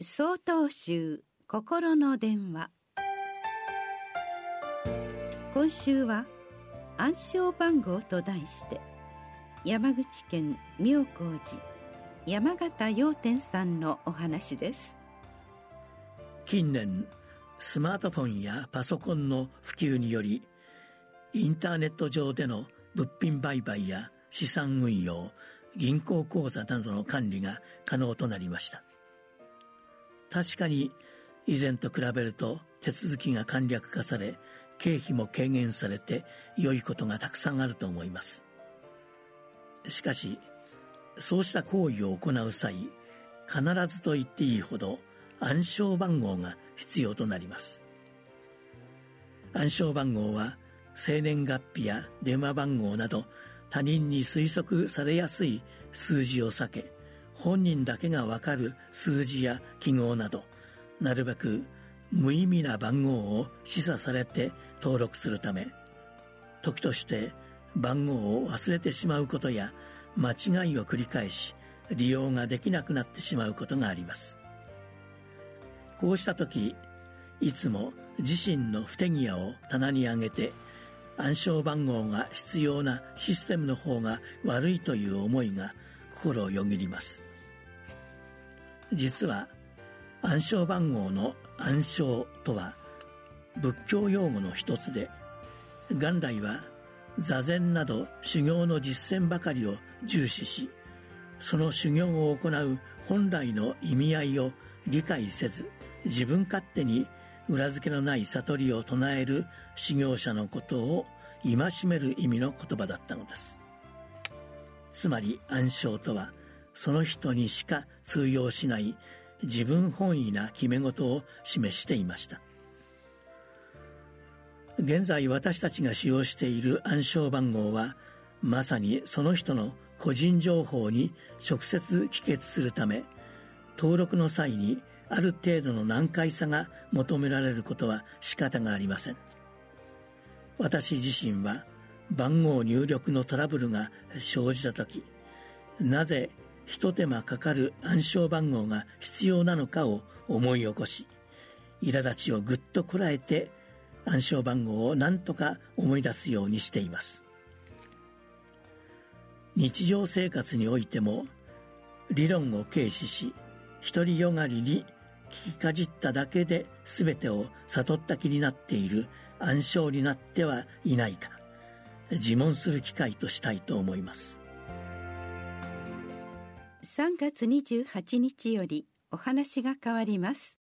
総統集心の電話。今週は暗証番号と題して山口県妙高寺山形洋天さんのお話です。近年スマートフォンやパソコンの普及によりインターネット上での物品売買や資産運用銀行口座などの管理が可能となりました。確かに以前と比べると手続きが簡略化され経費も軽減されて良いことがたくさんあると思います。しかしそうした行為を行う際必ずと言っていいほど暗証番号が必要となります。暗証番号は生年月日や電話番号など他人に推測されやすい数字を避け本人だけがわかる数字や記号などなるべく無意味な番号を示唆されて登録するため時として番号を忘れてしまうことや間違いを繰り返し利用ができなくなってしまうことがあります。こうした時いつも自身の不手際を棚に上げて暗証番号が必要なシステムの方が悪いという思いが心をよぎります。実は暗証番号の暗証とは仏教用語の一つで元来は座禅など修行の実践ばかりを重視しその修行を行う本来の意味合いを理解せず自分勝手に裏付けのない悟りを唱える修行者のことを戒める意味の言葉だったのです。つまり暗唱とはその人にしか通用しない自分本位な決め事を示していました。現在私たちが使用している暗証番号はまさにその人の個人情報に直接帰結するため登録の際にある程度の難解さが求められることは仕方がありません。私自身は番号入力のトラブルが生じた時なぜ一手間かかる暗証番号が必要なのかを思い起こし苛立ちをぐっとこらえて暗証番号を何とか思い出すようにしています。日常生活においても理論を軽視し独りよがりに聞きかじっただけで全てを悟った気になっている暗唱になってはいないか。自問する機会としたいと思います。3月28日よりお話が変わります。